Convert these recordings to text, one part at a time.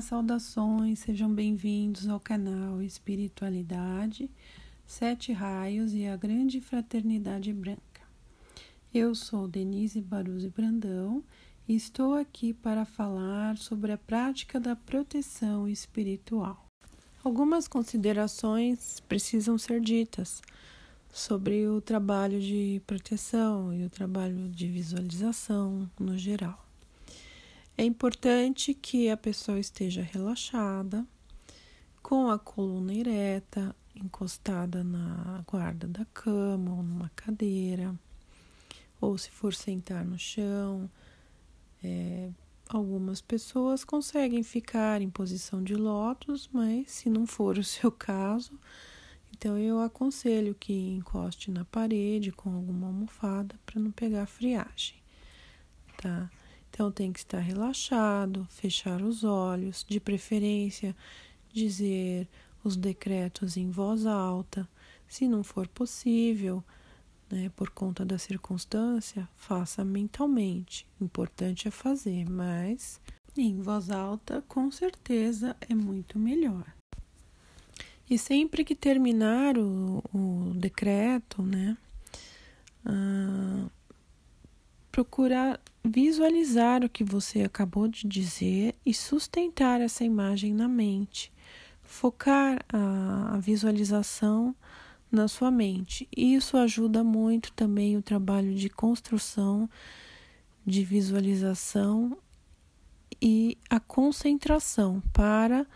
saudações, sejam bem-vindos ao canal Espiritualidade, Sete Raios e a Grande Fraternidade Branca. Eu sou Denise Baruzzi Brandão e estou aqui para falar sobre a prática da proteção espiritual. Algumas considerações precisam ser ditas sobre o trabalho de proteção e o trabalho de visualização no geral. É importante que a pessoa esteja relaxada, com a coluna ereta, encostada na guarda da cama ou numa cadeira, ou se for sentar no chão. É, algumas pessoas conseguem ficar em posição de lótus, mas se não for o seu caso, então eu aconselho que encoste na parede com alguma almofada para não pegar friagem, tá? Então tem que estar relaxado, fechar os olhos, de preferência dizer os decretos em voz alta. Se não for possível, né, por conta da circunstância, faça mentalmente. Importante é fazer, mas em voz alta, com certeza é muito melhor. E sempre que terminar o, o decreto, né, uh, procurar visualizar o que você acabou de dizer e sustentar essa imagem na mente. Focar a, a visualização na sua mente. Isso ajuda muito também o trabalho de construção, de visualização e a concentração para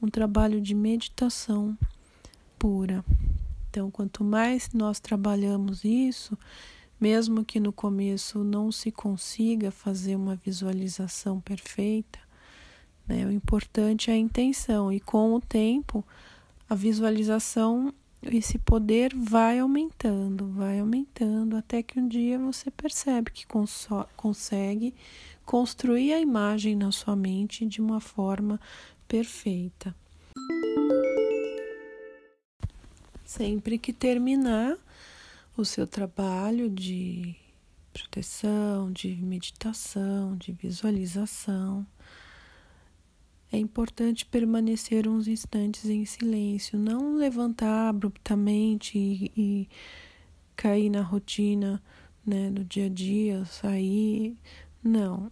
um trabalho de meditação pura. Então, quanto mais nós trabalhamos isso, mesmo que no começo não se consiga fazer uma visualização perfeita, né, o importante é a intenção, e com o tempo, a visualização, esse poder vai aumentando, vai aumentando, até que um dia você percebe que consegue construir a imagem na sua mente de uma forma perfeita. Sempre que terminar, o seu trabalho de proteção, de meditação, de visualização. É importante permanecer uns instantes em silêncio, não levantar abruptamente e, e cair na rotina né, do dia a dia, sair. Não.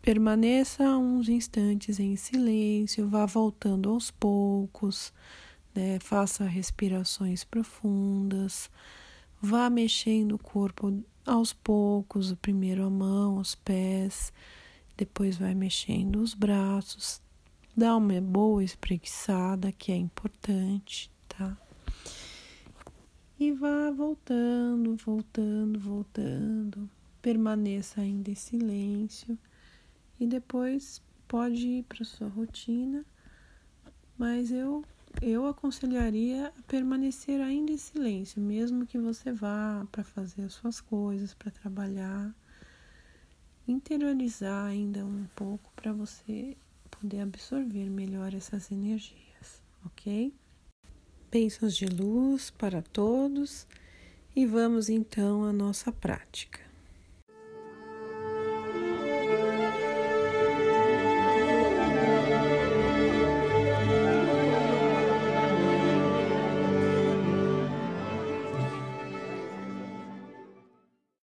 Permaneça uns instantes em silêncio, vá voltando aos poucos, né, faça respirações profundas Vá mexendo o corpo aos poucos, primeiro a mão, os pés, depois vai mexendo os braços. Dá uma boa espreguiçada, que é importante, tá? E vá voltando, voltando, voltando. Permaneça ainda em silêncio e depois pode ir para sua rotina, mas eu eu aconselharia a permanecer ainda em silêncio, mesmo que você vá para fazer as suas coisas, para trabalhar, interiorizar ainda um pouco para você poder absorver melhor essas energias, ok? Bênçãos de luz para todos e vamos então à nossa prática.